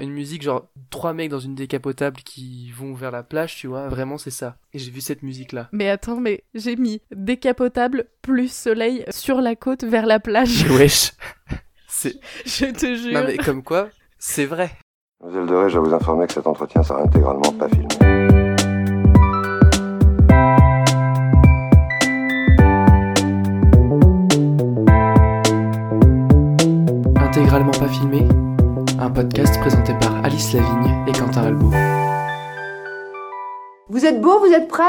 Une musique genre trois mecs dans une décapotable qui vont vers la plage, tu vois. Vraiment, c'est ça. Et j'ai vu cette musique-là. Mais attends, mais j'ai mis décapotable plus soleil sur la côte vers la plage. Wesh. C'est. Je te jure. Non mais comme quoi, c'est vrai. Mademoiselle Doré, je vous informer que cet entretien sera intégralement pas filmé. Intégralement pas filmé. Un podcast présenté par Alice Lavigne et Quentin Albo. Vous êtes beau, vous êtes prêts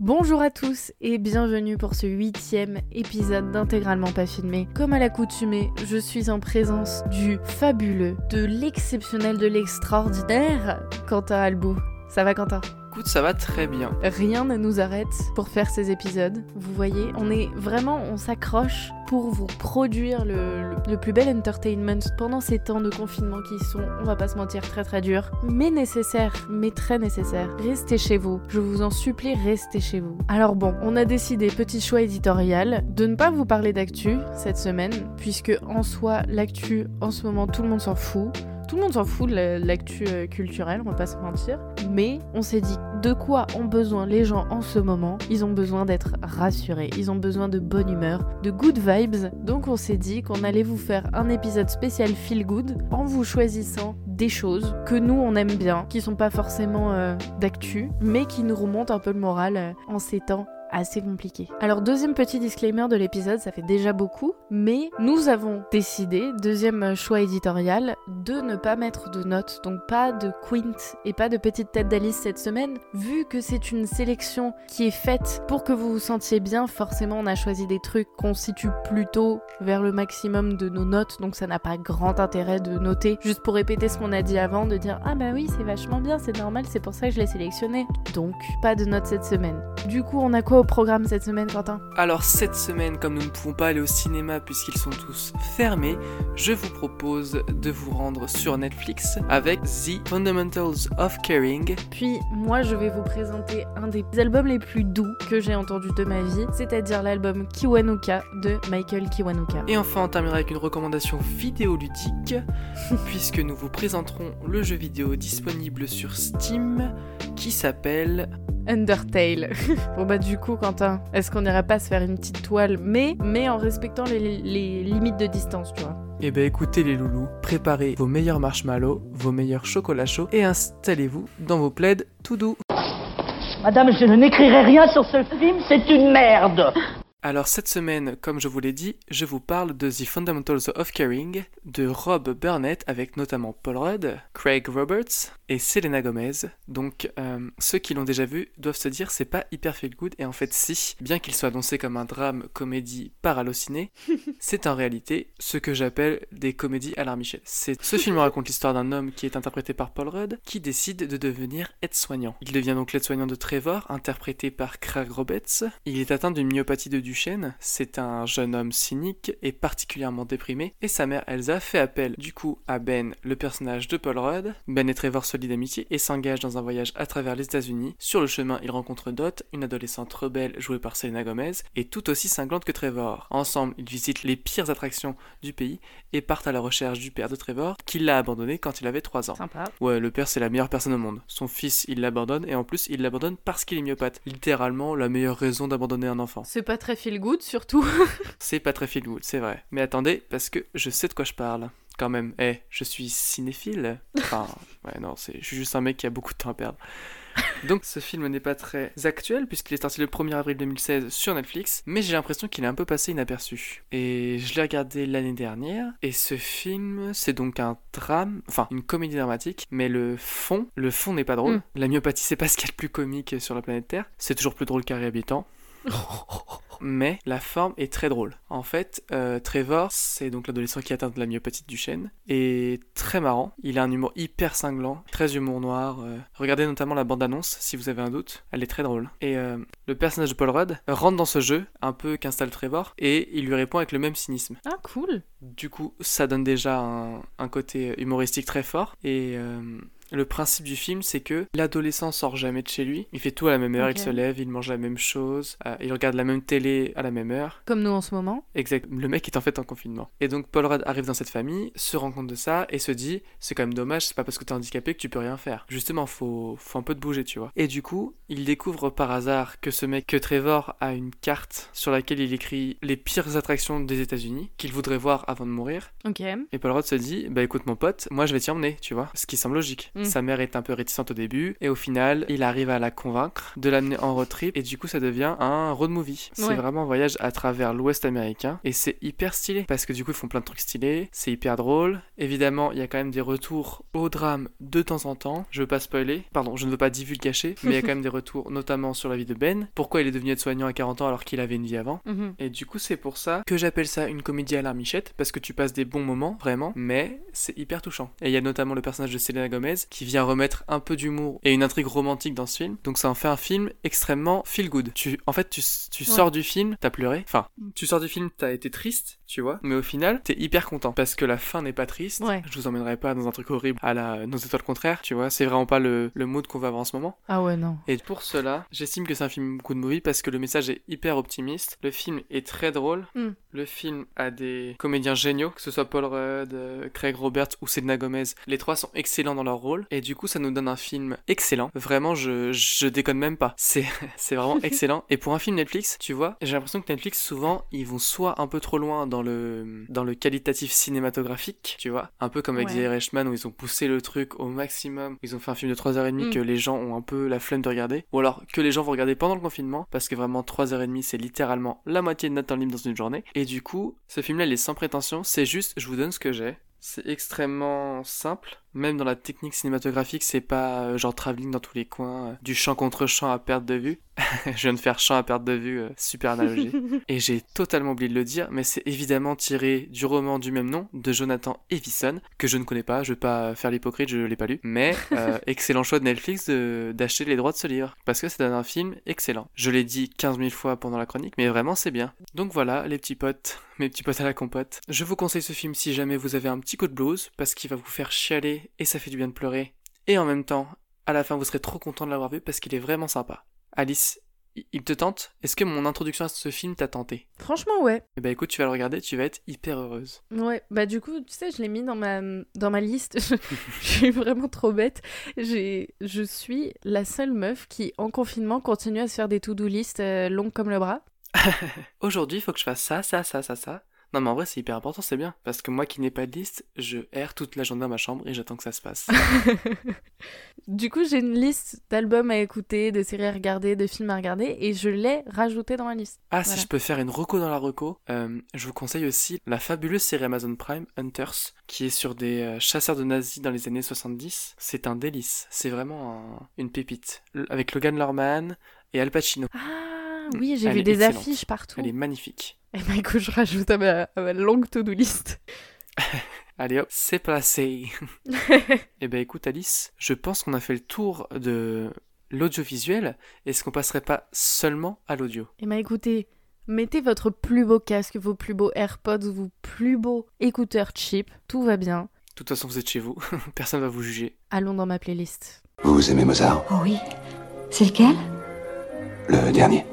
Bonjour à tous et bienvenue pour ce huitième épisode d'Intégralement pas filmé. Comme à l'accoutumée, je suis en présence du fabuleux, de l'exceptionnel, de l'extraordinaire Quentin Albo. Ça va Quentin? Ça va très bien. Rien ne nous arrête pour faire ces épisodes. Vous voyez, on est vraiment, on s'accroche pour vous produire le plus bel entertainment pendant ces temps de confinement qui sont, on va pas se mentir, très très durs, mais nécessaires, mais très nécessaires. Restez chez vous. Je vous en supplie, restez chez vous. Alors bon, on a décidé, petit choix éditorial, de ne pas vous parler d'actu cette semaine, puisque en soi, l'actu, en ce moment, tout le monde s'en fout. Tout le monde s'en fout de la- l'actu euh, culturelle, on va pas se mentir. Mais on s'est dit de quoi ont besoin les gens en ce moment? Ils ont besoin d'être rassurés, ils ont besoin de bonne humeur, de good vibes. Donc on s'est dit qu'on allait vous faire un épisode spécial feel good en vous choisissant des choses que nous on aime bien, qui sont pas forcément euh, d'actu, mais qui nous remontent un peu le moral euh, en ces temps assez compliqué. Alors deuxième petit disclaimer de l'épisode, ça fait déjà beaucoup, mais nous avons décidé, deuxième choix éditorial, de ne pas mettre de notes, donc pas de quint et pas de petite tête d'Alice cette semaine, vu que c'est une sélection qui est faite pour que vous vous sentiez bien, forcément on a choisi des trucs qu'on situe plutôt vers le maximum de nos notes, donc ça n'a pas grand intérêt de noter, juste pour répéter ce qu'on a dit avant, de dire ah bah oui c'est vachement bien, c'est normal, c'est pour ça que je l'ai sélectionné. Donc pas de notes cette semaine. Du coup on a quoi au programme cette semaine Quentin Alors cette semaine, comme nous ne pouvons pas aller au cinéma puisqu'ils sont tous fermés, je vous propose de vous rendre sur Netflix avec The Fundamentals of Caring. Puis moi je vais vous présenter un des albums les plus doux que j'ai entendu de ma vie, c'est-à-dire l'album Kiwanuka de Michael Kiwanuka. Et enfin, on terminera avec une recommandation vidéoludique, puisque nous vous présenterons le jeu vidéo disponible sur Steam qui s'appelle Undertale. bon bah du coup Quentin, est-ce qu'on irait pas se faire une petite toile, mais mais en respectant les, les limites de distance, tu vois? Eh ben écoutez les loulous, préparez vos meilleurs marshmallows, vos meilleurs chocolats chauds et installez-vous dans vos plaids tout doux. Madame, je n'écrirai rien sur ce film, c'est une merde. Alors cette semaine, comme je vous l'ai dit, je vous parle de The Fundamentals of Caring de Rob Burnett avec notamment Paul Rudd, Craig Roberts et Selena Gomez. Donc euh, ceux qui l'ont déjà vu doivent se dire c'est pas hyper feel good et en fait si, bien qu'il soit annoncé comme un drame comédie par c'est en réalité ce que j'appelle des comédies à l'armichel. C'est ce film raconte l'histoire d'un homme qui est interprété par Paul Rudd qui décide de devenir aide-soignant. Il devient donc l'aide-soignant de Trevor, interprété par Craig Roberts. Il est atteint d'une myopathie de C'est un jeune homme cynique et particulièrement déprimé. Et sa mère Elsa fait appel du coup à Ben, le personnage de Paul Rudd. Ben et Trevor se lient d'amitié et s'engagent dans un voyage à travers les États-Unis. Sur le chemin, ils rencontrent Dot, une adolescente rebelle jouée par Selena Gomez et tout aussi cinglante que Trevor. Ensemble, ils visitent les pires attractions du pays et partent à la recherche du père de Trevor, qui l'a abandonné quand il avait 3 ans. Sympa. Ouais, le père c'est la meilleure personne au monde. Son fils, il l'abandonne et en plus, il l'abandonne parce qu'il est myopathe. Littéralement, la meilleure raison d'abandonner un enfant. C'est pas très feel good surtout. C'est pas très feel good, c'est vrai. Mais attendez, parce que je sais de quoi je parle. Quand même, eh, je suis cinéphile? Enfin, ouais, non, c'est, je suis juste un mec qui a beaucoup de temps à perdre. Donc ce film n'est pas très actuel puisqu'il est sorti le 1er avril 2016 sur Netflix, mais j'ai l'impression qu'il est un peu passé inaperçu. Et je l'ai regardé l'année dernière, et ce film, c'est donc un drame, enfin une comédie dramatique, mais le fond, le fond n'est pas drôle. Mm. La myopathie, c'est pas ce qu'il y a de plus comique sur la planète Terre, c'est toujours plus drôle qu'Harry Habitant mais la forme est très drôle. En fait, euh, Trevor, c'est donc l'adolescent qui atteint de la myopathie de Duchenne, et très marrant. Il a un humour hyper cinglant, très humour noir. euh. Regardez notamment la bande-annonce si vous avez un doute, elle est très drôle. Et euh, le personnage de Paul Rudd rentre dans ce jeu, un peu qu'installe Trevor, et il lui répond avec le même cynisme. Ah cool. Du coup, ça donne déjà un, un côté humoristique très fort. Et, euh, Le principe du film, c'est que l'adolescent sort jamais de chez lui. Il fait tout à la même heure, il se lève, il mange la même chose, euh, il regarde la même télé à la même heure. Comme nous en ce moment. Exact. Le mec est en fait en confinement. Et donc Paul Rudd arrive dans cette famille, se rend compte de ça et se dit c'est quand même dommage, c'est pas parce que t'es handicapé que tu peux rien faire. Justement, faut, faut un peu te bouger, tu vois. Et du coup, il découvre par hasard que ce mec, que Trevor a une carte sur laquelle il écrit les pires attractions des États-Unis qu'il voudrait voir avant de mourir. Ok. Et Paul Rudd se dit bah écoute mon pote, moi je vais t'y emmener, tu vois. Ce qui semble logique. Mm. Sa mère est un peu réticente au début et au final, il arrive à la convaincre de l'amener en road trip et du coup ça devient un road movie. C'est vraiment un voyage à travers l'ouest américain et c'est hyper stylé parce que du coup ils font plein de trucs stylés, c'est hyper drôle. Évidemment, il y a quand même des retours au drame de temps en temps. Je veux pas spoiler, pardon, je ne veux pas divulgacher, mais il y a quand même des retours notamment sur la vie de Ben. Pourquoi il est devenu aide-soignant à 40 ans alors qu'il avait une vie avant Mhm. et du coup, c'est pour ça que j'appelle ça une comédie à l'armichette, parce que tu passes des bons moments, vraiment, mais c'est hyper touchant. Et il y a notamment le personnage de Selena Gomez qui vient remettre un peu d'humour et une intrigue romantique dans ce film. Donc ça en fait un film extrêmement feel good. Tu, en fait, tu, tu Ouais. sors du film, t'as pleuré. Enfin, tu sors du film, t'as été triste, tu vois, mais au final, t'es hyper content parce que la fin n'est pas triste. Ouais. Je vous emmènerai pas dans un truc horrible à la nos étoiles contraires, tu vois. C'est vraiment pas le, le mood qu'on va avoir en ce moment. Ah ouais, non. Et pour cela, j'estime que c'est un film good movie parce que le message est hyper optimiste. Le film est très drôle. Mm. Le film a des comédiens géniaux, que ce soit Paul Rudd, euh, Craig Roberts ou Selena Gomez. Les trois sont excellents dans leur rôle. Et du coup, ça nous donne un film excellent. Vraiment, je, je déconne même pas. C'est, c'est vraiment excellent. Et pour un film Netflix, tu vois, j'ai l'impression que Netflix, souvent, ils vont soit un peu trop loin dans le, dans le qualitatif cinématographique, tu vois. Un peu comme avec Ouais. The Irishman où ils ont poussé le truc au maximum. Ils ont fait un film de 3h30 Mm. que les gens ont un peu la flemme de regarder. Ou alors que les gens vont regarder pendant le confinement. Parce que vraiment, 3h30, c'est littéralement la moitié de notre temps libre dans une journée. Et du coup, ce film-là, il est sans prétention. C'est juste, je vous donne ce que j'ai. C'est extrêmement simple. Même dans la technique cinématographique, c'est pas euh, genre travelling dans tous les coins, euh, du champ contre champ à perte de vue. je viens de faire champ à perte de vue, euh, super analogie. Et j'ai totalement oublié de le dire, mais c'est évidemment tiré du roman du même nom de Jonathan Evison, que je ne connais pas, je vais pas faire l'hypocrite, je l'ai pas lu. Mais excellent choix de Netflix d'acheter les droits de ce livre, parce que c'est un film excellent. Je l'ai dit 15 000 fois pendant la chronique, mais vraiment c'est bien. Donc voilà, les petits potes, mes petits potes à la compote. Je vous conseille ce film si jamais vous avez un petit coup de blues, parce qu'il va vous faire chialer et ça fait du bien de pleurer. Et en même temps, à la fin, vous serez trop content de l'avoir vu parce qu'il est vraiment sympa. Alice, il- te tente? Est-ce que mon introduction à ce film t'a tenté? Franchement, ouais. Eh ben écoute, tu vas le regarder, tu vas être hyper heureuse. Ouais, bah du coup, tu sais, je l'ai mis dans ma, dans ma liste. je suis vraiment trop bête. Je suis la seule meuf qui, en confinement, continue à se faire des to-do list euh, longues comme le bras. Aujourd'hui, il faut que je fasse ça, ça, ça, ça, ça. Non mais en vrai, c'est hyper important, c'est bien. Parce que moi qui n'ai pas de liste, je erre toute la journée dans ma chambre et j'attends que ça se passe. Du coup, j'ai une liste d'albums à écouter, de séries à regarder, de films à regarder, et je l'ai rajouté dans ma liste. Ah, si je peux faire une reco dans la reco, euh, je vous conseille aussi la fabuleuse série Amazon Prime, Hunters, qui est sur des euh, chasseurs de nazis dans les années 70. C'est un délice, c'est vraiment un- une pépite. L- Avec Logan Lerman et Al Pacino. Ah oui, j'ai vu des excellente. affiches partout. Elle est magnifique. Et bah écoute, je rajoute à ma, à ma longue to-do list. Allez hop, c'est placé. Eh ben écoute Alice, je pense qu'on a fait le tour de l'audiovisuel. Est-ce qu'on passerait pas seulement à l'audio? Et bah écoutez, mettez votre plus beau casque, vos plus beaux AirPods, vos plus beaux écouteurs cheap, tout va bien. De toute façon, vous êtes chez vous, personne va vous juger. Allons dans ma playlist. Vous aimez Mozart? Oh oui. C'est lequel? Le dernier.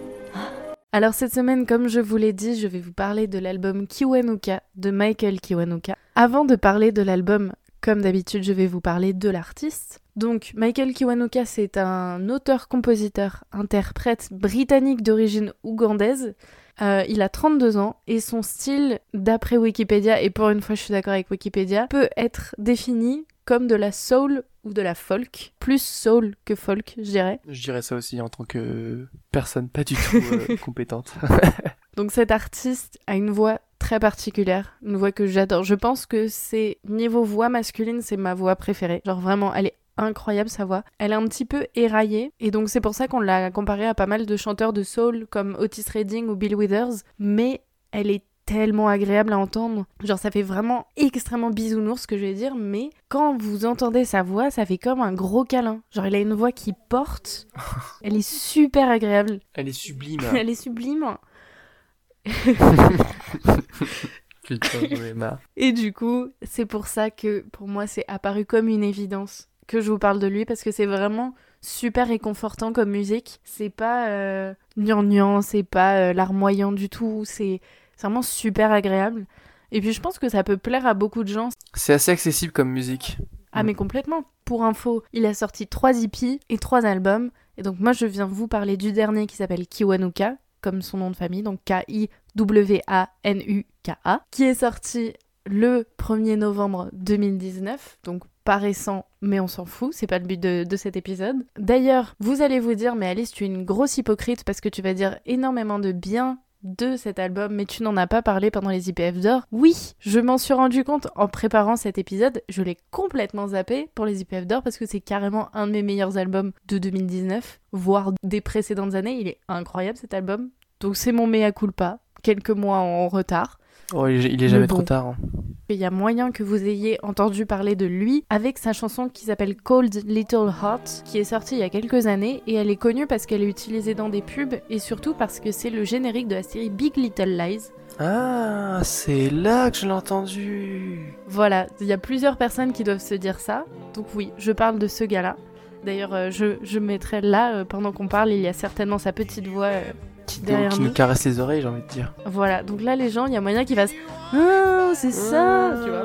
Alors cette semaine, comme je vous l'ai dit, je vais vous parler de l'album Kiwanuka de Michael Kiwanuka. Avant de parler de l'album, comme d'habitude, je vais vous parler de l'artiste. Donc Michael Kiwanuka, c'est un auteur-compositeur, interprète britannique d'origine ougandaise. Euh, il a 32 ans et son style, d'après Wikipédia, et pour une fois je suis d'accord avec Wikipédia, peut être défini comme de la soul ou de la folk. Plus soul que folk, je dirais. Je dirais ça aussi en tant que personne pas du tout euh, compétente. Donc cet artiste a une voix très particulière, une voix que j'adore. Je pense que c'est niveau voix masculine, c'est ma voix préférée. Genre vraiment, elle est incroyable sa voix. Elle est un petit peu éraillée et donc c'est pour ça qu'on l'a comparée à pas mal de chanteurs de soul comme Otis Redding ou Bill Withers, mais elle est tellement agréable à entendre. Genre ça fait vraiment extrêmement bisounours ce que je vais dire, mais quand vous entendez sa voix, ça fait comme un gros câlin. Genre il a une voix qui porte. Elle est super agréable. Elle est sublime. Elle est sublime. Putain, j'en ai marre. Et du coup, c'est pour ça que pour moi, c'est apparu comme une évidence que je vous parle de lui parce que c'est vraiment super réconfortant comme musique. C'est pas euh, gnangnan, c'est pas euh, larmoyant du tout, c'est c'est vraiment super agréable. Et puis je pense que ça peut plaire à beaucoup de gens. C'est assez accessible comme musique. Ah mais complètement. Pour info, il a sorti trois EP et trois albums. Et donc moi je viens vous parler du dernier qui s'appelle Kiwanuka, comme son nom de famille, donc K-I-W-A-N-U-K-A, qui est sorti le 1er novembre 2019, donc pas récent, mais on s'en fout, c'est pas le but de, de cet épisode. D'ailleurs, vous allez vous dire, mais Alice, tu es une grosse hypocrite parce que tu vas dire énormément de bien de cet album, mais tu n'en as pas parlé pendant les IPF d'or. Oui, je m'en suis rendu compte en préparant cet épisode, je l'ai complètement zappé pour les IPF d'or parce que c'est carrément un de mes meilleurs albums de 2019, voire des précédentes années. Il est incroyable cet album. Donc c'est mon mea culpa, quelques mois en retard. Oh, il est- jamais trop tard. hein. Il y a moyen que vous ayez entendu parler de lui avec sa chanson qui s'appelle Cold Little Heart, qui est sortie il y a quelques années et elle est connue parce qu'elle est utilisée dans des pubs et surtout parce que c'est le générique de la série Big Little Lies. Ah, c'est là que je l'ai entendu. Voilà, il y a plusieurs personnes qui doivent se dire ça. Donc oui, je parle de ce gars-là. D'ailleurs, euh, je, je mettrai là, euh, pendant qu'on parle, il y a certainement sa petite voix euh, Qui, derrière qui nous. caresse les oreilles, j'ai envie de dire. Voilà, donc là, les gens, il y a moyen qu'ils fassent Ah, c'est ça, tu vois.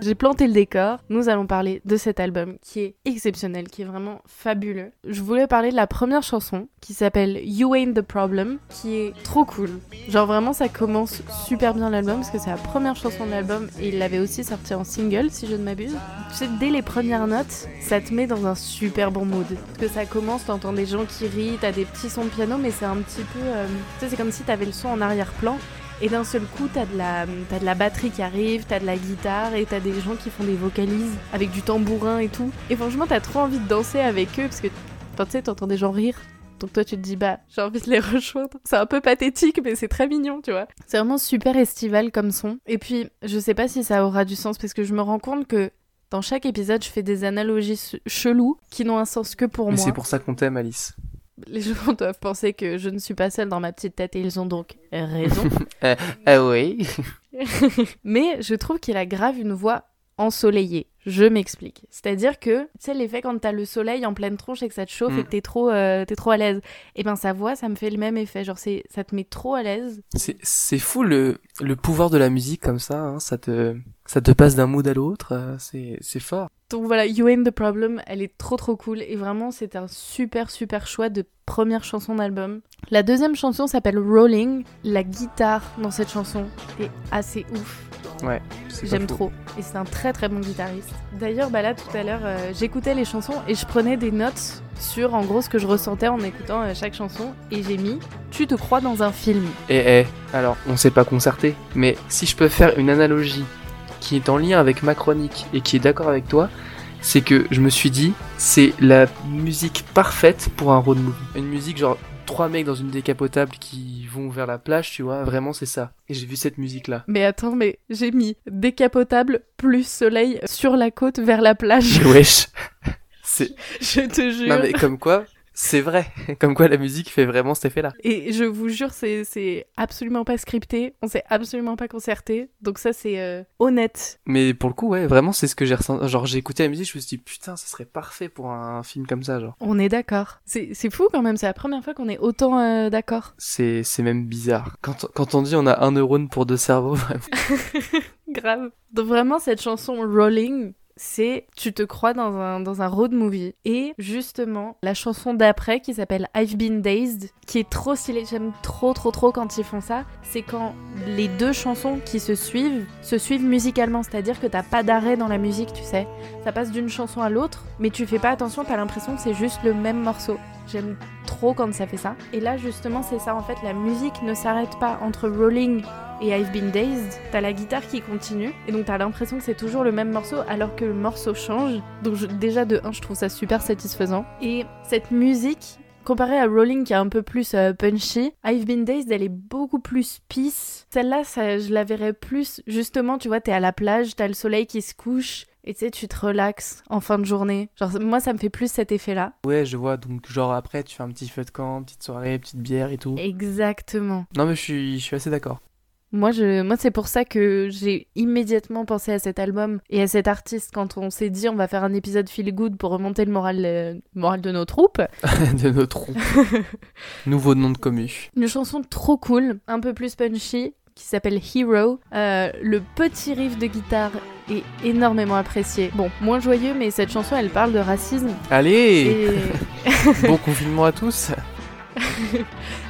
J'ai planté le décor. Nous allons parler de cet album qui est exceptionnel, qui est vraiment fabuleux. Je voulais parler de la première chanson qui s'appelle You Ain't the Problem, qui est trop cool. Genre vraiment, ça commence super bien l'album parce que c'est la première chanson de l'album et il l'avait aussi sorti en single, si je ne m'abuse. Tu sais, dès les premières notes, ça te met dans un super bon mood. Parce que ça commence, t'entends des gens qui rient, t'as des petits sons de piano, mais c'est un petit peu. euh, Tu sais, c'est comme si t'avais le son en arrière-plan. Et d'un seul coup, t'as de, la, t'as de la batterie qui arrive, t'as de la guitare et t'as des gens qui font des vocalises avec du tambourin et tout. Et franchement, t'as trop envie de danser avec eux parce que, tu sais, t'entends des gens rire. Donc toi, tu te dis, bah, j'ai envie de les rejoindre. C'est un peu pathétique, mais c'est très mignon, tu vois. C'est vraiment super estival comme son. Et puis, je sais pas si ça aura du sens parce que je me rends compte que dans chaque épisode, je fais des analogies ch- cheloues qui n'ont un sens que pour Mais moi. c'est pour ça qu'on t'aime, Alice. Les gens doivent penser que je ne suis pas seule dans ma petite tête et ils ont donc raison. Ah oui. Mais je trouve qu'il a grave une voix ensoleillée. Je m'explique. C'est-à-dire que, tu sais, l'effet quand t'as le soleil en pleine tronche et que ça te chauffe Mm. et que t'es trop, euh, t'es trop à l'aise. Et ben sa voix, ça me fait le même effet. Genre, c'est, ça te met trop à l'aise. C'est c'est fou le, le pouvoir de la musique comme ça. hein, Ça te, ça te passe d'un mood à l'autre. euh, C'est c'est fort. Donc voilà, You Ain't the Problem, elle est trop trop cool. Et vraiment, c'est un super super choix de première chanson d'album. La deuxième chanson s'appelle Rolling. La guitare dans cette chanson est assez ouf. Ouais. J'aime trop. Et c'est un très très bon guitariste. D'ailleurs, bah là tout à l'heure, euh, j'écoutais les chansons et je prenais des notes sur en gros ce que je ressentais en écoutant euh, chaque chanson. Et j'ai mis Tu te crois dans un film. Eh eh, alors on s'est pas concerté, mais si je peux faire une analogie qui est en lien avec ma chronique et qui est d'accord avec toi, c'est que je me suis dit, c'est la musique parfaite pour un road movie. Une musique genre trois mecs dans une décapotable qui vont vers la plage, tu vois, vraiment c'est ça. Et j'ai vu cette musique là. Mais attends, mais j'ai mis décapotable plus soleil sur la côte vers la plage. Wesh. C'est je te jure. non mais comme quoi, c'est vrai. Comme quoi la musique fait vraiment cet effet là. Et je vous jure, c'est c'est absolument pas scripté. On s'est absolument pas concerté. Donc ça, c'est euh, honnête. Mais pour le coup, ouais, vraiment c'est ce que j'ai ressenti. Genre j'ai écouté la musique, je me suis dit putain, ça serait parfait pour un film comme ça, genre. On est d'accord. C'est c'est fou quand même. C'est la première fois qu'on est autant euh, d'accord. C'est, c'est même bizarre. Quand, quand on dit on a un neurone pour deux cerveaux, vraiment. Grave. Donc vraiment, cette chanson Rolling, c'est tu te crois dans un, dans un road movie. Et justement, la chanson d'après qui s'appelle I've Been Dazed, qui est trop stylée, j'aime trop trop trop quand ils font ça, c'est quand les deux chansons qui se suivent se suivent musicalement, c'est-à-dire que t'as pas d'arrêt dans la musique, tu sais. Ça passe d'une chanson à l'autre, mais tu fais pas attention, t'as l'impression que c'est juste le même morceau. J'aime trop quand ça fait ça. Et là, justement, c'est ça en fait, la musique ne s'arrête pas entre Rolling et I've Been Dazed, t'as la guitare qui continue, et donc t'as l'impression que c'est toujours le même morceau alors que le morceau change. Donc je- déjà de 1, je trouve ça super satisfaisant. Et cette musique, comparée à Rolling qui est un peu plus euh, punchy, I've Been Dazed, elle est beaucoup plus peace. Celle-là, ça, je la verrais plus, justement, tu vois, t'es à la plage, t'as le soleil qui se couche, et tu sais, tu te relaxes en fin de journée. Genre, moi, ça me fait plus cet effet-là. Ouais, je vois. Donc, genre, après, tu fais un petit feu de camp, petite soirée, petite bière et tout. Exactement. Non, mais je suis, je suis assez d'accord. Moi, je, moi c'est pour ça que j'ai immédiatement pensé à cet album et à cet artiste quand on s'est dit on va faire un épisode feel good pour remonter le moral, euh, moral de nos troupes. de nos troupes. Nouveau nom de commu. Une chanson trop cool, un peu plus punchy, qui s'appelle Hero. Euh, le petit riff de guitare est énormément apprécié. Bon, moins joyeux, mais cette chanson, elle parle de racisme. Allez Bon confinement à tous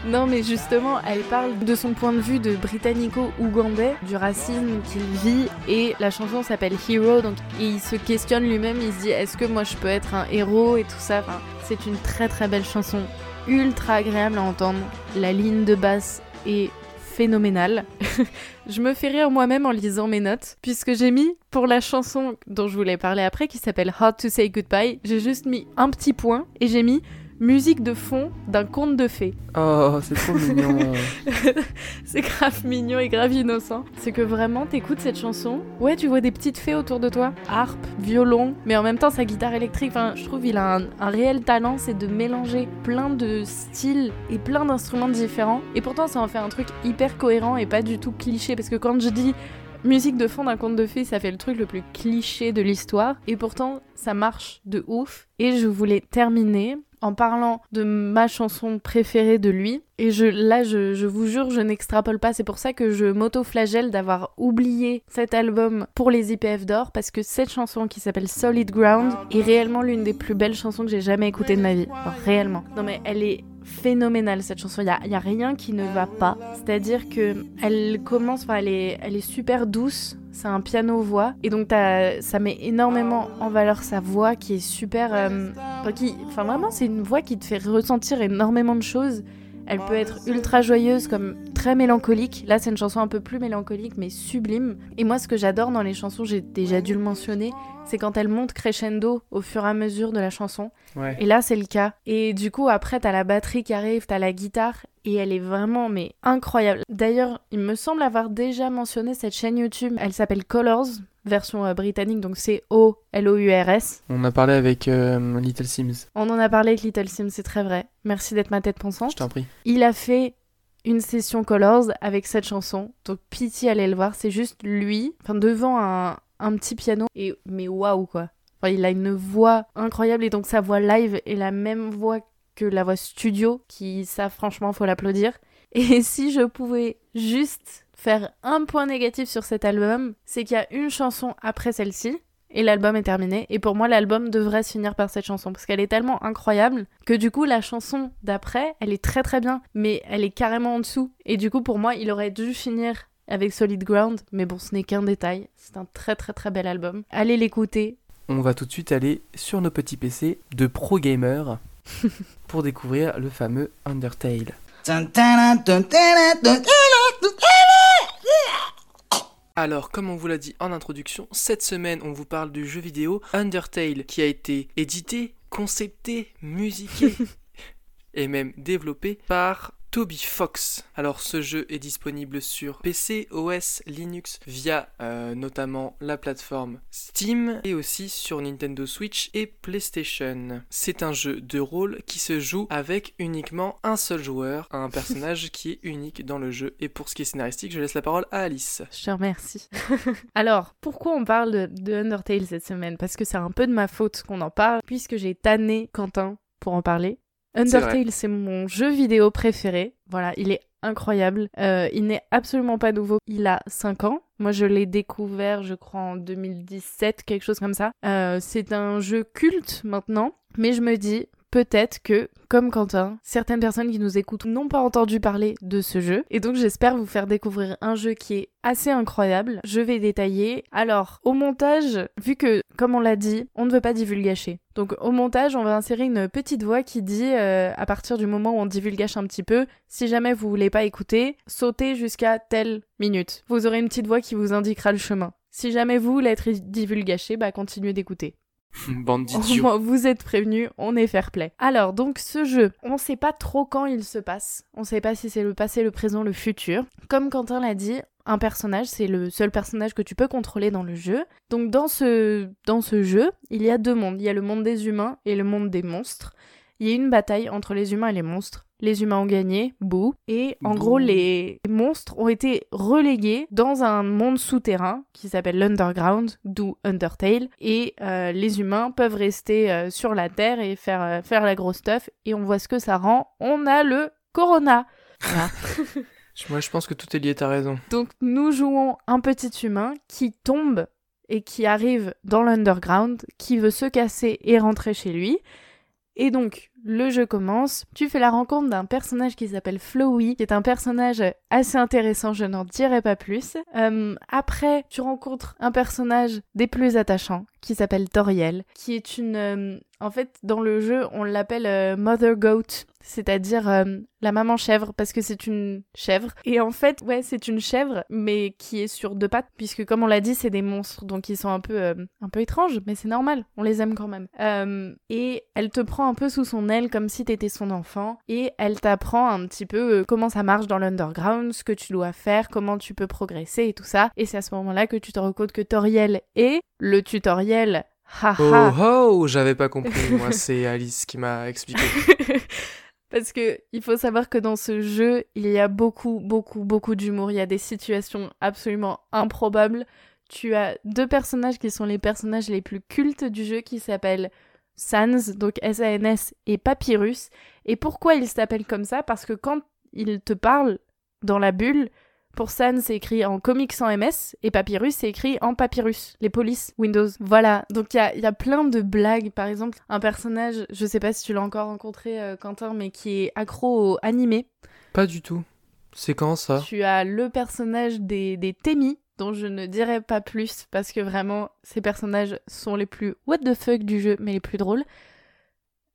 non, mais justement, elle parle de son point de vue de britannico-ougandais, du racisme qu'il vit, et la chanson s'appelle Hero, donc il se questionne lui-même, il se dit est-ce que moi je peux être un héros et tout ça? Enfin, c'est une très très belle chanson, ultra agréable à entendre. La ligne de basse est phénoménale. je me fais rire moi-même en lisant mes notes, puisque j'ai mis pour la chanson dont je voulais parler après, qui s'appelle Hard to Say Goodbye, j'ai juste mis un petit point et j'ai mis musique de fond d'un conte de fées. Oh, c'est trop mignon. c'est grave mignon et grave innocent. C'est que vraiment, t'écoutes cette chanson, ouais, tu vois des petites fées autour de toi, harpe, violon, mais en même temps sa guitare électrique. Enfin, je trouve il a un, un réel talent, c'est de mélanger plein de styles et plein d'instruments différents. Et pourtant, ça en fait un truc hyper cohérent et pas du tout cliché. Parce que quand je dis musique de fond d'un conte de fées, ça fait le truc le plus cliché de l'histoire. Et pourtant, ça marche de ouf. Et je voulais terminer en parlant de ma chanson préférée de lui. Et je, là, je, vous jure, je n'extrapole pas. C'est pour ça que je m'auto-flagelle d'avoir oublié cet album pour les IPF d'or, parce que cette chanson qui s'appelle Solid Ground est réellement l'une des plus belles chansons que j'ai jamais écoutées de ma vie. réellement. Non mais elle est phénoménale cette chanson, il y a, rien qui ne va pas. C'est-à-dire que elle commence, enfin elle est, elle est super douce, c'est un piano-voix, et donc ça met énormément en valeur sa voix qui est super... Euh, qui, enfin vraiment c'est une voix qui te fait ressentir énormément de choses. Elle peut être ultra joyeuse comme très mélancolique. Là, c'est une chanson un peu plus mélancolique mais sublime. Et moi, ce que j'adore dans les chansons, j'ai déjà dû le mentionner, c'est quand elle monte crescendo au fur et à mesure de la chanson. Et là, c'est le cas. Et du coup, après, t'as la batterie qui arrive, t'as la guitare, et elle est vraiment mais incroyable. D'ailleurs, il me semble avoir déjà mentionné cette chaîne YouTube. Elle s'appelle Colors, version euh, britannique, donc c'est O-L-O-U-R-S. On a parlé avec euh, Little Sims. On en a parlé avec Little Sims, c'est très vrai. Merci d'être ma tête pensante. Je t'en prie. Il a fait une session Colors avec cette chanson, donc pitié, allez le voir. C'est juste lui, enfin devant un, un petit piano. Et mais waouh quoi. il a une voix incroyable et donc sa voix live est la même voix que la voix studio, qui ça franchement faut l'applaudir. Et si je pouvais juste faire un point négatif sur cet album, c'est qu'il y a une chanson après celle-ci et l'album est terminé. Et pour moi, l'album devrait se finir par cette chanson parce qu'elle est tellement incroyable que du coup, la chanson d'après, elle est très très bien, mais elle est carrément en dessous. Et du coup, pour moi, il aurait dû finir avec Solid Ground, mais bon, ce n'est qu'un détail. C'est un très très très bel album. Allez l'écouter. On va tout de suite aller sur nos petits PC de pro gamer pour découvrir le fameux Undertale. Alors, comme on vous l'a dit en introduction, cette semaine, on vous parle du jeu vidéo Undertale qui a été édité, concepté, musiqué et même développé par Toby Fox. Alors ce jeu est disponible sur PC, OS, Linux via euh, notamment la plateforme Steam et aussi sur Nintendo Switch et PlayStation. C'est un jeu de rôle qui se joue avec uniquement un seul joueur, un personnage qui est unique dans le jeu. Et pour ce qui est scénaristique, je laisse la parole à Alice. Je te remercie. Alors, pourquoi on parle de, de Undertale cette semaine? Parce que c'est un peu de ma faute qu'on en parle, puisque j'ai tanné Quentin pour en parler. Undertale, c'est mon jeu vidéo préféré. Voilà, il est incroyable. Euh, il n'est absolument pas nouveau. Il a 5 ans. Moi, je l'ai découvert, je crois, en 2017, quelque chose comme ça. Euh, c'est un jeu culte maintenant. Mais je me dis, peut-être que, comme Quentin, certaines personnes qui nous écoutent n'ont pas entendu parler de ce jeu. Et donc j'espère vous faire découvrir un jeu qui est assez incroyable. Je vais détailler. Alors, au montage, vu que, comme on l'a dit, on ne veut pas divulgacher. Donc au montage, on va insérer une petite voix qui dit, euh, à partir du moment où on divulgage un petit peu, si jamais vous voulez pas écouter, sautez jusqu'à telle minute. Vous aurez une petite voix qui vous indiquera le chemin. Si jamais vous voulez être divulgaché, bah continuez d'écouter. Bande d'idiots. Vous êtes prévenus, on est fair play. Alors, donc ce jeu, on sait pas trop quand il se passe. On sait pas si c'est le passé, le présent, le futur. Comme Quentin l'a dit, un personnage, c'est le seul personnage que tu peux contrôler dans le jeu. Donc dans ce, dans ce jeu, il y a deux mondes. Il y a le monde des humains et le monde des monstres. Il y a eu une bataille entre les humains et les monstres. Les humains ont gagné, bouh. Et en gros, les monstres ont été relégués dans un monde souterrain qui s'appelle l'Underground, d'où Undertale. Et euh, les humains peuvent rester euh, sur la Terre et faire, euh, faire la grosse stuff. Et on voit ce que ça rend. On a le Corona. Voilà. Moi, je pense que tout est lié, t'as raison. Donc nous jouons un petit humain qui tombe et qui arrive dans l'underground, qui veut se casser et rentrer chez lui. Et donc le jeu commence, tu fais la rencontre d'un personnage qui s'appelle Flowey, qui est un personnage assez intéressant, je n'en dirai pas plus. Euh, après, tu rencontres un personnage des plus attachants, qui s'appelle Toriel, qui est une... euh, en fait, dans le jeu, on l'appelle euh, Mother Goat, c'est-à-dire euh, la maman chèvre, parce que c'est une chèvre. Et en fait, ouais, c'est une chèvre, mais qui est sur deux pattes, puisque comme on l'a dit, c'est des monstres, donc ils sont un peu, euh, un peu étranges, mais c'est normal, on les aime quand même. Et elle te prend un peu sous son aile comme si t'étais son enfant, et elle t'apprend un petit peu comment ça marche dans l'underground, ce que tu dois faire, comment tu peux progresser et tout ça. Et c'est à ce moment-là que tu te rends compte que Toriel est le tutoriel. Oh oh, j'avais pas compris. Moi, c'est Alice qui m'a expliqué. Parce que il faut savoir que dans ce jeu, il y a beaucoup, beaucoup, beaucoup d'humour. Il y a des situations absolument improbables. Tu as deux personnages qui sont les personnages les plus cultes du jeu qui s'appellent Sans, donc S-A-N-S, et Papyrus. Et pourquoi ils s'appellent comme ça? Parce que quand ils te parlent dans la bulle, pour Sans, c'est écrit en comics sans MS, et Papyrus, c'est écrit en Papyrus, les polices Windows. Voilà, donc il y a, y a plein de blagues. Par exemple, un personnage, je sais pas si tu l'as encore rencontré, euh, Quentin, mais qui est accro au animé. Pas du tout. C'est quand ça? Tu as le personnage des, des Temi, dont je ne dirai pas plus, parce que vraiment, ces personnages sont les plus what the fuck du jeu, mais les plus drôles.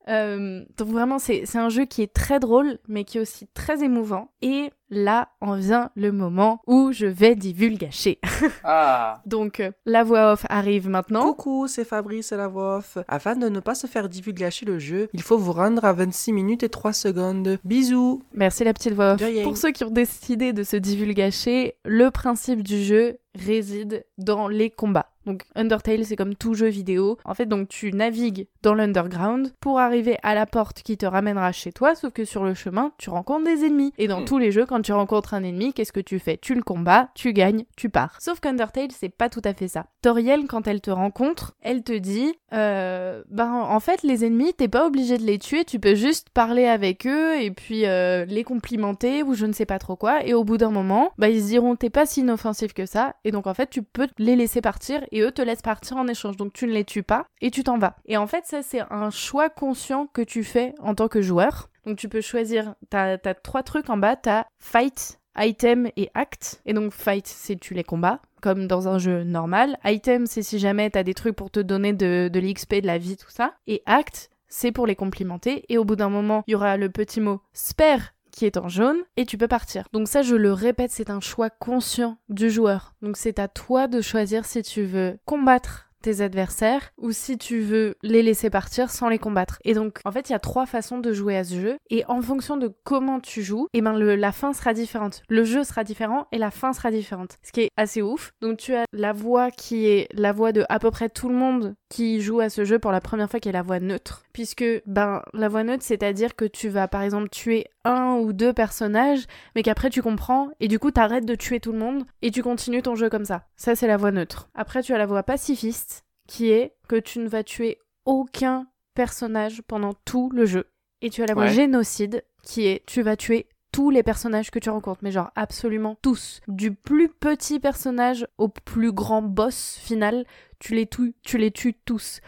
Euh, donc vraiment, c'est c'est un jeu qui est très drôle, mais qui est aussi très émouvant. Et là, en vient le moment où je vais divulgacher. Ah. Donc, euh, la voix off arrive maintenant. Coucou, c'est Fabrice et la voix off. Afin de ne pas se faire divulgacher le jeu, il faut vous rendre à 26 minutes et 3 secondes. Bisous Merci la petite voix off. Pour ceux qui ont décidé de se divulgacher, le principe du jeu réside dans les combats. Donc Undertale, c'est comme tout jeu vidéo. En fait, donc tu navigues dans l'underground pour arriver à la porte qui te ramènera chez toi, sauf que sur le chemin, tu rencontres des ennemis. Et dans Hmm. tous les jeux, quand tu rencontres un ennemi, qu'est-ce que tu fais? Tu le combats, tu gagnes, tu pars. Sauf qu'Undertale, c'est pas tout à fait ça. Toriel, quand elle te rencontre, elle te dit, euh, ben en fait, les ennemis, t'es pas obligé de les tuer, tu peux juste parler avec eux et puis euh, les complimenter ou je ne sais pas trop quoi. Et au bout d'un moment, bah ils se diront t'es pas si inoffensif que ça. Et donc en fait, tu peux les laisser partir et eux te laissent partir en échange. Donc tu ne les tues pas et tu t'en vas. Et en fait, ça c'est un choix conscient que tu fais en tant que joueur. Donc tu peux choisir, t'as as trois trucs en bas, t'as fight, item et act. Et donc fight, c'est tu les combats, comme dans un jeu normal. Item, c'est si jamais t'as des trucs pour te donner de, de l'XP, de la vie, tout ça. Et act, c'est pour les complimenter. Et au bout d'un moment, il y aura le petit mot spare qui est en jaune et tu peux partir. Donc ça, je le répète, c'est un choix conscient du joueur. Donc c'est à toi de choisir si tu veux combattre tes adversaires ou si tu veux les laisser partir sans les combattre. Et donc en fait il y a trois façons de jouer à ce jeu et en fonction de comment tu joues, et ben le, la fin sera différente. Le jeu sera différent et la fin sera différente. Ce qui est assez ouf. Donc tu as la voix qui est la voix de à peu près tout le monde qui joue à ce jeu pour la première fois qui est la voix neutre. Puisque ben la voix neutre c'est-à-dire que tu vas par exemple tuer un ou deux personnages mais qu'après tu comprends et du coup t'arrêtes de tuer tout le monde et tu continues ton jeu comme ça. Ça c'est la voix neutre. Après tu as la voix pacifiste qui est que tu ne vas tuer aucun personnage pendant tout le jeu. Et tu as la voix Ouais. génocide qui est tu vas tuer tous les personnages que tu rencontres, mais genre absolument tous. Du plus petit personnage au plus grand boss final, tu les tues, tu les tues tous.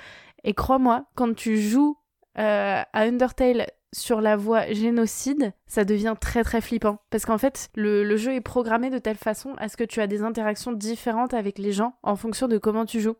Et crois-moi, quand tu joues euh, à Undertale sur la voie génocide, ça devient très très flippant. Parce qu'en fait, le, le jeu est programmé de telle façon à ce que tu as des interactions différentes avec les gens en fonction de comment tu joues.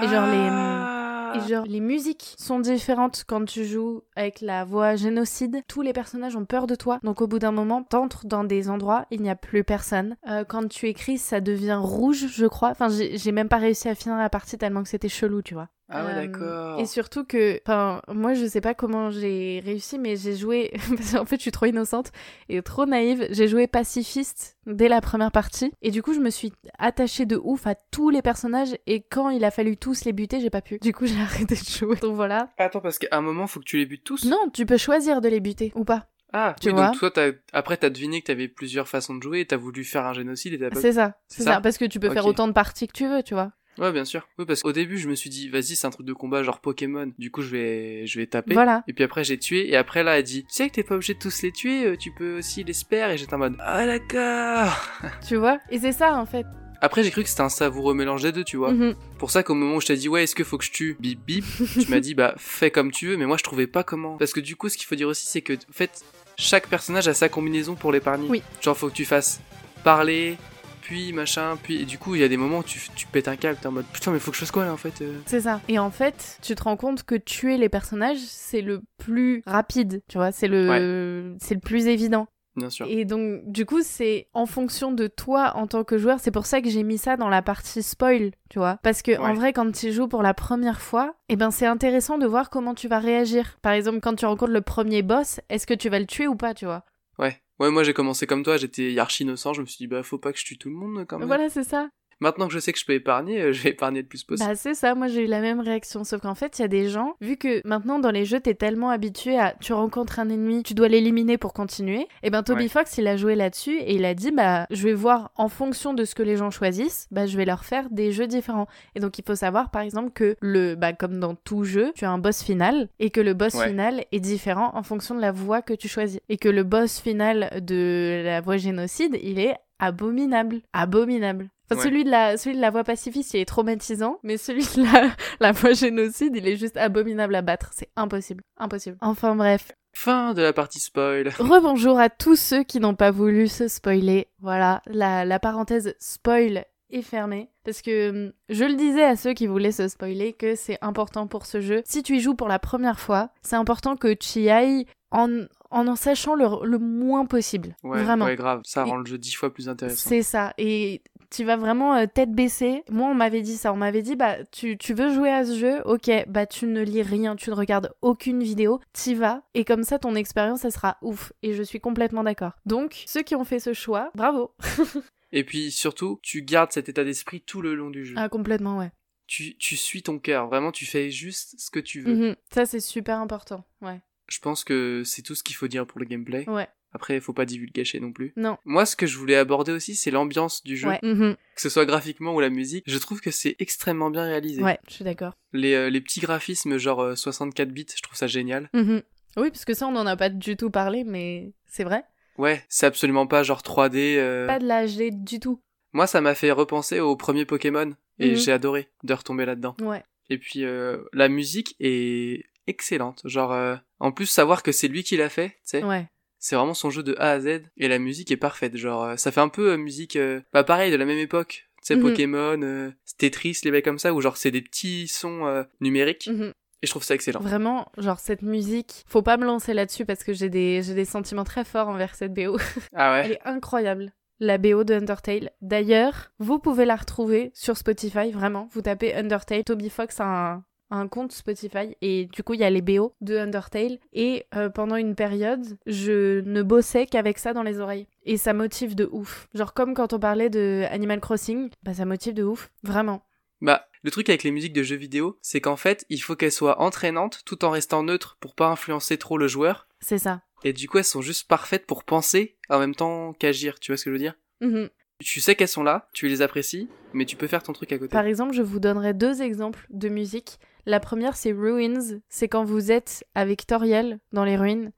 Et genre les-. Et genre, les musiques sont différentes quand tu joues avec la voix génocide. Tous les personnages ont peur de toi. Donc au bout d'un moment, t'entres dans des endroits, il n'y a plus personne. Euh, quand tu écris, ça devient rouge, je crois. Enfin, j'ai j'ai même pas réussi à finir la partie tellement que c'était chelou, tu vois. Ah ouais, Euh, d'accord. Et surtout que, enfin, moi je sais pas comment j'ai réussi, mais j'ai joué, parce qu'en fait je suis trop innocente et trop naïve, j'ai joué pacifiste dès la première partie, et du coup je me suis attachée de ouf à tous les personnages, et quand il a fallu tous les buter, j'ai pas pu. Du coup j'ai arrêté de jouer. Donc voilà. Attends, parce qu'à un moment, faut que tu les butes tous? Non, tu peux choisir de les buter ou pas. Ah, Tu oui, vois donc toi, t'as- après, t'as deviné que t'avais plusieurs façons de jouer et t'as voulu faire un génocide et t'as pas C'est ça, C'est ça ça, parce que tu peux faire autant de parties que tu veux, tu vois. Ouais, bien sûr. Oui, parce qu'au début, je me suis dit, vas-y, c'est un truc de combat genre Pokémon. Du coup, je vais, je vais taper. Voilà. Et puis après, j'ai tué. Et après, là, elle dit, tu sais que t'es pas obligé de tous les tuer, euh, tu peux aussi les spare. Et j'étais en mode, ah d'accord. Tu vois? Et c'est ça en fait. Après, j'ai cru que c'était un savoureux mélange des deux, tu vois. Mhm. Pour ça qu'au moment où je t'ai dit, ouais, est-ce que faut que je tue? Bip bip, tu m'as dit, bah, fais comme tu veux. Mais moi, je trouvais pas comment. Parce que du coup, ce qu'il faut dire aussi, c'est que, en fait, chaque personnage a sa combinaison pour l'épargner. Oui. Genre, faut que tu fasses parler, puis machin, puis. Et du coup, il y a des moments où tu, tu pètes un câble, t'es en mode, putain, mais faut que je fasse quoi là, en fait euh C'est ça. Et en fait, tu te rends compte que tuer les personnages, c'est le plus rapide, tu vois, c'est le c'est le plus évident. Bien sûr. Et donc du coup, c'est en fonction de toi en tant que joueur, c'est pour ça que j'ai mis ça dans la partie spoil, tu vois. Parce que en vrai quand tu joues pour la première fois, eh ben c'est intéressant de voir comment tu vas réagir. Par exemple, quand tu rencontres le premier boss, est-ce que tu vas le tuer ou pas, tu vois? Ouais. Ouais, moi j'ai commencé comme toi, j'étais archi innocent, je me suis dit, bah faut pas que je tue tout le monde quand même. Voilà, c'est ça. Maintenant que je sais que je peux épargner, euh, je vais épargner le plus possible. Bah c'est ça, moi j'ai eu la même réaction, sauf qu'en fait il y a des gens, vu que maintenant dans les jeux t'es tellement habitué à tu rencontres un ennemi, tu dois l'éliminer pour continuer, et ben Toby Ouais. Fox il a joué là-dessus et il a dit bah je vais voir en fonction de ce que les gens choisissent, bah je vais leur faire des jeux différents. Et donc il faut savoir par exemple que le bah comme dans tout jeu, tu as un boss final et que le boss Ouais. final est différent en fonction de la voie que tu choisis et que le boss final de la voie génocide, il est abominable, abominable. Enfin, Ouais. celui, de la, celui de la voie pacifiste, il est traumatisant, mais celui de la, la voie génocide, il est juste abominable à battre. C'est impossible, impossible. Enfin bref. Fin de la partie spoil. Rebonjour à tous ceux qui n'ont pas voulu se spoiler. Voilà, la, la parenthèse spoil est fermée. Parce que hum, je le disais à ceux qui voulaient se spoiler que c'est important pour ce jeu. Si tu y joues pour la première fois, c'est important que tu y ailles en en, en sachant le, le moins possible. Ouais, Vraiment. ouais, grave, ça Et- rend le jeu dix fois plus intéressant. C'est ça. Et tu vas vraiment euh, tête baissée. Moi, on m'avait dit ça. On m'avait dit, bah, tu, tu veux jouer à ce jeu? Ok, bah, tu ne lis rien, tu ne regardes aucune vidéo, t'y vas. Et comme ça, ton expérience, elle sera ouf. Et je suis complètement d'accord. Donc, ceux qui ont fait ce choix, bravo. Et puis surtout, tu gardes cet état d'esprit tout le long du jeu. Ah, complètement, ouais. Tu, tu suis ton cœur, vraiment, tu fais juste ce que tu veux. Mhm. Ça, c'est super important. Ouais. Je pense que c'est tout ce qu'il faut dire pour le gameplay. Ouais. Après, faut pas divulgacher non plus. Non. Moi, ce que je voulais aborder aussi, c'est l'ambiance du jeu. Ouais. Mhm. Que ce soit graphiquement ou la musique, je trouve que c'est extrêmement bien réalisé. Ouais, je suis d'accord. Les, euh, les petits graphismes, genre euh, 64 bits, je trouve ça génial. Mhm. Oui, parce que ça, on n'en a pas du tout parlé, mais c'est vrai. Ouais, c'est absolument pas genre 3D. euh, Pas de la HD du tout. Moi, ça m'a fait repenser au premier Pokémon. Et Mhm. j'ai adoré de retomber là-dedans. Ouais. Et puis, euh, la musique est excellente. Genre, euh, en plus, savoir que c'est lui qui l'a fait, tu sais. Ouais. C'est vraiment son jeu de A à Z. Et la musique est parfaite. Genre, euh, ça fait un peu euh, musique, euh, bah pareil, de la même époque. Tu sais, Mhm. Pokémon, Tetris, les mecs comme ça, où genre c'est des petits sons numériques. Mhm. Et je trouve ça excellent. Vraiment, genre cette musique, faut pas me lancer là-dessus parce que j'ai des, j'ai des sentiments très forts envers cette BO. Ah Elle ouais. est incroyable. La BO de Undertale. D'ailleurs, vous pouvez la retrouver sur Spotify, vraiment. Vous tapez Undertale. Toby Fox a un, un compte Spotify et du coup, il y a les BO de Undertale. Et euh, pendant une période, je ne bossais qu'avec ça dans les oreilles. Et ça motive de ouf. Genre comme quand on parlait de Animal Crossing, bah ça motive de ouf. Vraiment. Bah, le truc avec les musiques de jeux vidéo, c'est qu'en fait, il faut qu'elles soient entraînantes tout en restant neutres pour pas influencer trop le joueur. C'est ça. Et du coup, elles sont juste parfaites pour penser en même temps qu'agir. Tu vois ce que je veux dire? Mhm. Tu sais qu'elles sont là, tu les apprécies, mais tu peux faire ton truc à côté. Par exemple, je vous donnerai deux exemples de musique. La première, c'est Ruins. C'est quand vous êtes avec Toriel dans les ruines.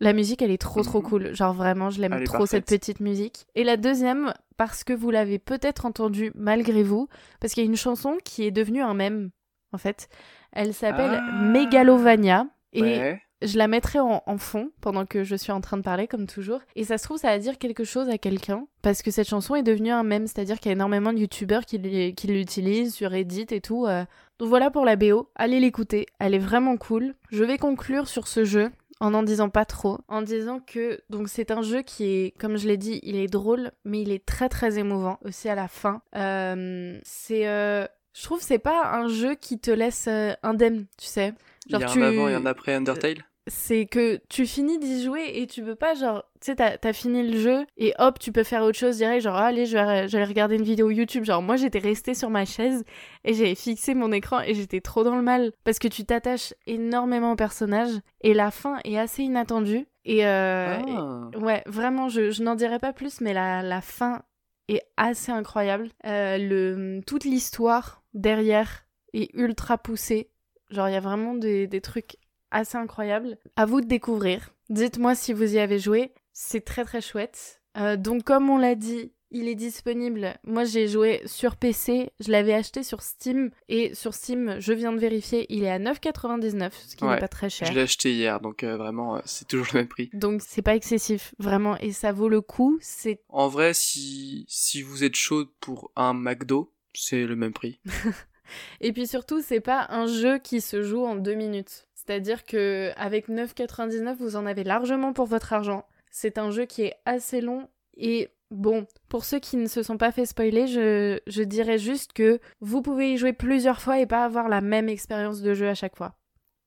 La musique, elle est trop trop Mhm. cool. Genre vraiment, je l'aime trop cette petite musique. Et la deuxième, parce que vous l'avez peut-être entendue malgré vous, parce qu'il y a une chanson qui est devenue un mème, en fait. Elle s'appelle Ah. Megalovania. Et Ouais. je la mettrai en, en fond pendant que je suis en train de parler, comme toujours. Et ça se trouve, ça va dire quelque chose à quelqu'un. Parce que cette chanson est devenue un mème, c'est-à-dire qu'il y a énormément de youtubeurs qui l'utilisent sur Reddit et tout. euh. Donc voilà pour la BO. Allez l'écouter. Elle est vraiment cool. Je vais conclure sur ce jeu en n'en disant pas trop, en disant que donc c'est un jeu qui est, comme je l'ai dit, il est drôle, mais il est très très émouvant aussi à la fin. Euh, c'est euh, Je trouve que c'est pas un jeu qui te laisse euh, indemne, tu sais. Il y a Genre, un tu- avant et un après Undertale? C'est que tu finis d'y jouer et tu peux pas, genre, tu sais, t'as as fini le jeu et hop, tu peux faire autre chose direct, genre, ah, allez, je vais, je vais regarder une vidéo YouTube. Genre, moi, j'étais restée sur ma chaise et j'avais fixé mon écran et j'étais trop dans le mal parce que tu t'attaches énormément au personnage et la fin est assez inattendue. Et, euh, et- Ah. Ouais, vraiment, je, je n'en dirai pas plus, mais la, la fin est assez incroyable. Euh, le, toute l'histoire derrière est ultra poussée. Genre, il y a vraiment des, des trucs assez incroyables. À vous de découvrir. Dites-moi si vous y avez joué. C'est très très chouette. Euh, donc, comme on l'a dit, il est disponible. Moi, j'ai joué sur PC. Je l'avais acheté sur Steam. Et sur Steam, je viens de vérifier, il est à 9,99, ce qui Ouais, n'est pas très cher. Je l'ai acheté hier, donc euh, vraiment, euh, c'est toujours le même prix. Donc c'est pas excessif, vraiment, et ça vaut le coup. C'est En vrai, si, si vous êtes chaud pour un McDo, c'est le même prix. et puis surtout c'est pas un jeu qui se joue en deux minutes. C'est-à-dire que avec 9,99 vous en avez largement pour votre argent. C'est un jeu qui est assez long et bon pour ceux qui ne se sont pas fait spoiler, je, je dirais juste que vous pouvez y jouer plusieurs fois et pas avoir la même expérience de jeu à chaque fois.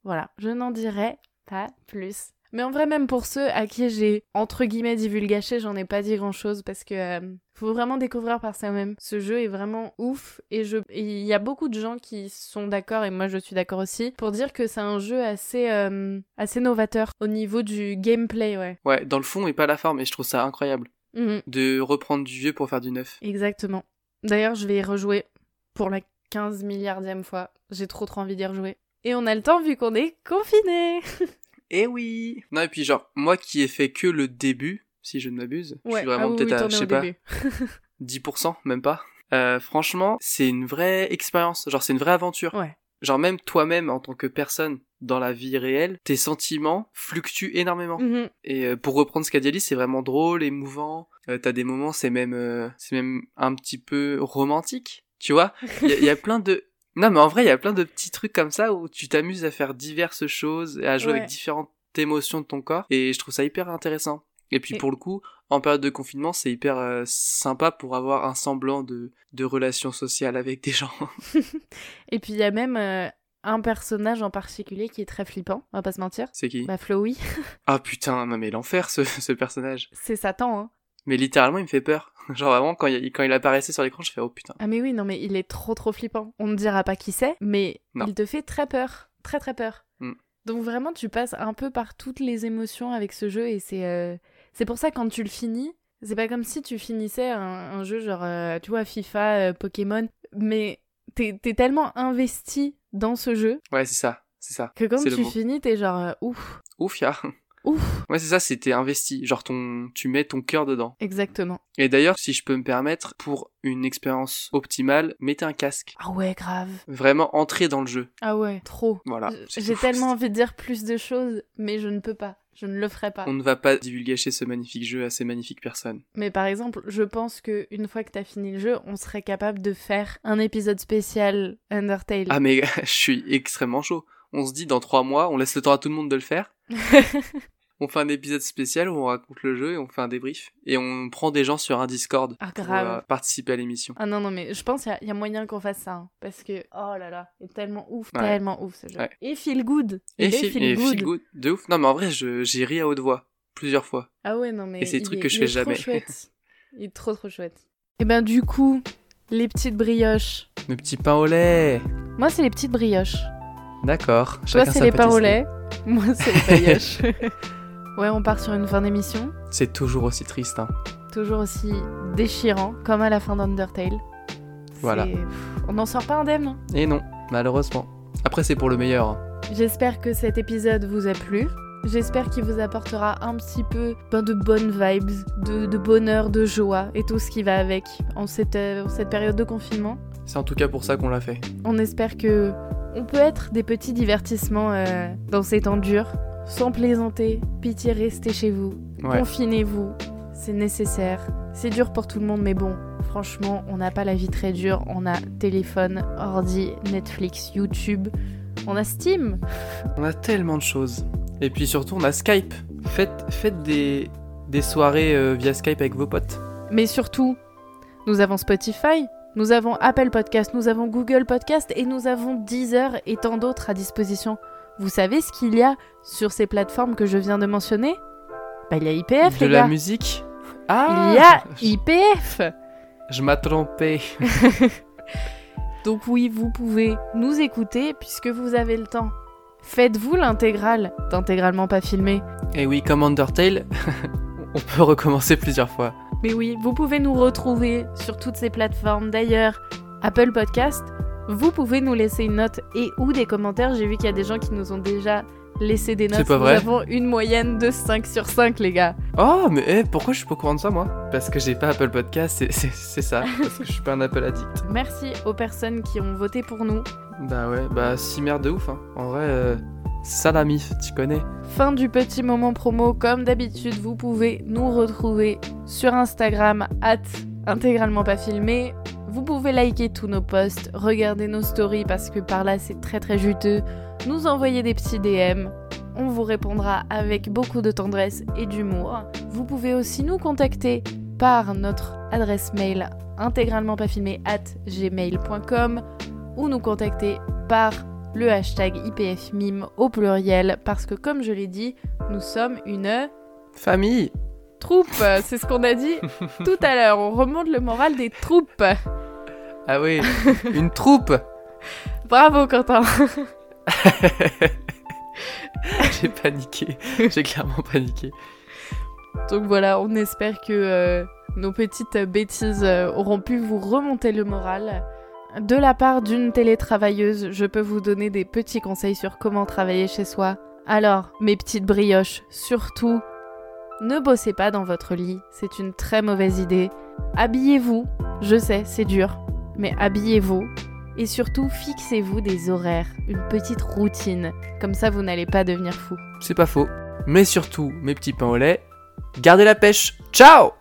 Voilà, je n'en dirai pas plus. Mais en vrai, même pour ceux à qui j'ai entre guillemets divulgaché, j'en ai pas dit grand chose parce que euh, faut vraiment découvrir par soi-même. Ce jeu est vraiment ouf et je il y a beaucoup de gens qui sont d'accord et moi je suis d'accord aussi pour dire que c'est un jeu assez euh, assez novateur au niveau du gameplay, ouais. Ouais, dans le fond et pas la forme, et je trouve ça incroyable. Mhm, De reprendre du vieux pour faire du neuf. exactement. D'ailleurs, je vais y rejouer pour la 15 milliardième fois. J'ai trop trop envie d'y rejouer. Et on a le temps vu qu'on est confiné. Eh oui Non, et puis genre, moi qui ai fait que le début, si je ne m'abuse, je suis vraiment ah oui, peut-être oui, à, je sais pas, début. 10%, même pas. Euh, franchement, c'est une vraie expérience, genre c'est une vraie aventure. Ouais. Genre même toi-même en tant que personne dans la vie réelle, tes sentiments fluctuent énormément. Mhm. Et euh, pour reprendre ce qu'a dit Alice, c'est vraiment drôle, émouvant. Euh, T'as des moments, c'est même, euh, c'est même un petit peu romantique. Tu vois, il y, a- il y a plein de. Non, mais en vrai, il y a plein de petits trucs comme ça où tu t'amuses à faire diverses choses, et à jouer Ouais. avec différentes émotions de ton corps. Et je trouve ça hyper intéressant. Et puis Et- pour le coup, en période de confinement, c'est hyper euh, sympa pour avoir un semblant de, de relation sociale avec des gens. Et puis il y a même euh, un personnage en particulier qui est très flippant, on va pas se mentir. c'est qui? Bah Flowey, Ah putain, mais l'enfer ce, ce personnage. c'est Satan, hein. Mais littéralement, il me fait peur. Genre vraiment, quand il, quand il apparaissait sur l'écran, je fais oh putain. Ah mais oui, non mais il est trop trop flippant. On ne dira pas qui c'est, mais Non. il te fait très peur, très très peur. Mm. Donc vraiment, tu passes un peu par toutes les émotions avec ce jeu et c'est euh, c'est pour ça quand tu le finis, c'est pas comme si tu finissais un, un jeu genre euh, tu vois FIFA, euh, Pokémon, mais t'es tellement investi dans ce jeu Ouais, c'est ça, c'est ça. que quand tu finis, t'es genre ouf, Ouf, ya. Ouf. Ouais, c'est ça, c'était investi. Genre ton, tu mets ton cœur dedans. Exactement. Et d'ailleurs, si je peux me permettre, pour une expérience optimale, mettez un casque. Ah ouais, grave. Vraiment entrer dans le jeu. Ah ouais, trop. Voilà. J'ai tellement envie de dire plus de choses, mais je ne peux pas. Je ne le ferai pas. On ne va pas divulguer ce magnifique jeu à ces magnifiques personnes. Mais par exemple, je pense que une fois que t'as fini le jeu, on serait capable de faire un épisode spécial Undertale. Ah mais je suis extrêmement chaud. On se dit dans trois mois, on laisse le temps à tout le monde de le faire. On fait un épisode spécial où on raconte le jeu et on fait un débrief. Et on prend des gens sur un Discord Ah, pour euh, participer à l'émission. Ah non, non, mais je pense qu'il y a- il y, a moyen qu'on fasse ça. hein, parce que, oh là là, il est tellement ouf, Ouais. tellement ouf ce jeu. Ouais. Et feel good. Et, feel, feel et good. feel good. De ouf. Non mais en vrai, j'ai ri à haute voix. Plusieurs fois. Ah ouais, non, mais. Et c'est des trucs est- que je fais trop jamais. chouette. Il est trop, trop chouette. Et ben, du coup, les petites brioches. Mes petits pains au lait. Moi, c'est les petites brioches. D'accord. Toi, c'est les pains au lait. Moi, c'est les brioches. ouais, on part sur une fin d'émission. C'est toujours aussi triste. Hein. Toujours aussi déchirant, comme à la fin d'Undertale. Voilà. On n'en sort pas indemne. hein. Et non, malheureusement. Après, c'est pour le meilleur. hein. J'espère que cet épisode vous a plu. J'espère qu'il vous apportera un petit peu ben, de bonnes vibes, de, de bonheur, de joie et tout ce qui va avec en cette, euh, en cette période de confinement. C'est en tout cas pour ça qu'on l'a fait. On espère que on peut être des petits divertissements euh, dans ces temps durs, sans plaisanter. Pitié, restez chez vous, Ouais. confinez-vous, c'est nécessaire. C'est dur pour tout le monde, mais bon, franchement, on n'a pas la vie très dure. On a téléphone, ordi, Netflix, YouTube, on a Steam. On a tellement de choses. Et puis surtout, on a Skype. Faites, faites des, des soirées euh, via Skype avec vos potes. Mais surtout, nous avons Spotify, Nous avons Apple Podcast, nous avons Google Podcast et nous avons Deezer et tant d'autres à disposition. Vous savez ce qu'il y a sur ces plateformes que je viens de mentionner? Bah, il y a IPF, De les la gars. musique? Ah Il y a IPF Je m'as trompé. Donc oui, vous pouvez nous écouter puisque vous avez le temps. Faites-vous l'intégrale d'intégralement pas filmé. Et oui, comme Undertale, on peut recommencer plusieurs fois. Mais oui, vous pouvez nous retrouver sur toutes ces plateformes. D'ailleurs, Apple Podcast, vous pouvez nous laisser une note et ou des commentaires. J'ai vu qu'il y a des gens qui nous ont déjà laissé des notes. C'est pas Nous vrai avons une moyenne de 5 sur 5, les gars. Oh, mais eh, pourquoi je suis pas au courant de ça, moi? Parce que j'ai pas Apple Podcast, c'est- ça. Parce que je suis pas un Apple addict. Merci aux personnes qui ont voté pour nous. Bah ouais, bah si merde de ouf, hein. En vrai, euh, ça la mif, tu connais. Fin du petit moment promo. Comme d'habitude, vous pouvez nous retrouver sur Instagram, at intégralement pas filmé. Vous pouvez liker tous nos posts, regarder nos stories parce que par là c'est très très juteux. Nous envoyer des petits DM. On vous répondra avec beaucoup de tendresse et d'humour. Vous pouvez aussi nous contacter par notre adresse mail intégralement pas filmé at gmail.com ou nous contacter par le hashtag IPFMIM au pluriel parce que comme je l'ai dit, nous sommes une Famille troupe. C'est ce qu'on a dit tout à l'heure. On remonte le moral des troupes. Ah oui, une troupe Bravo Quentin. J'ai paniqué, j'ai clairement paniqué. Donc voilà, on espère que euh, nos petites bêtises euh, auront pu vous remonter le moral. De la part d'une télétravailleuse, je peux vous donner des petits conseils sur comment travailler chez soi. Alors, mes petites brioches, surtout, ne bossez pas dans votre lit, c'est une très mauvaise idée. Habillez-vous, je sais, c'est dur, mais habillez-vous. Et surtout, fixez-vous des horaires, une petite routine, comme ça vous n'allez pas devenir fou. C'est pas faux. Mais surtout, mes petits pains au lait, gardez la pêche. Ciao